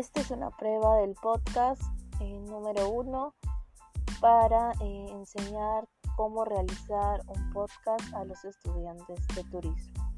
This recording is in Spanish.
Esta es una prueba del podcast eh, número uno para eh, enseñar cómo realizar un podcast a los estudiantes de turismo.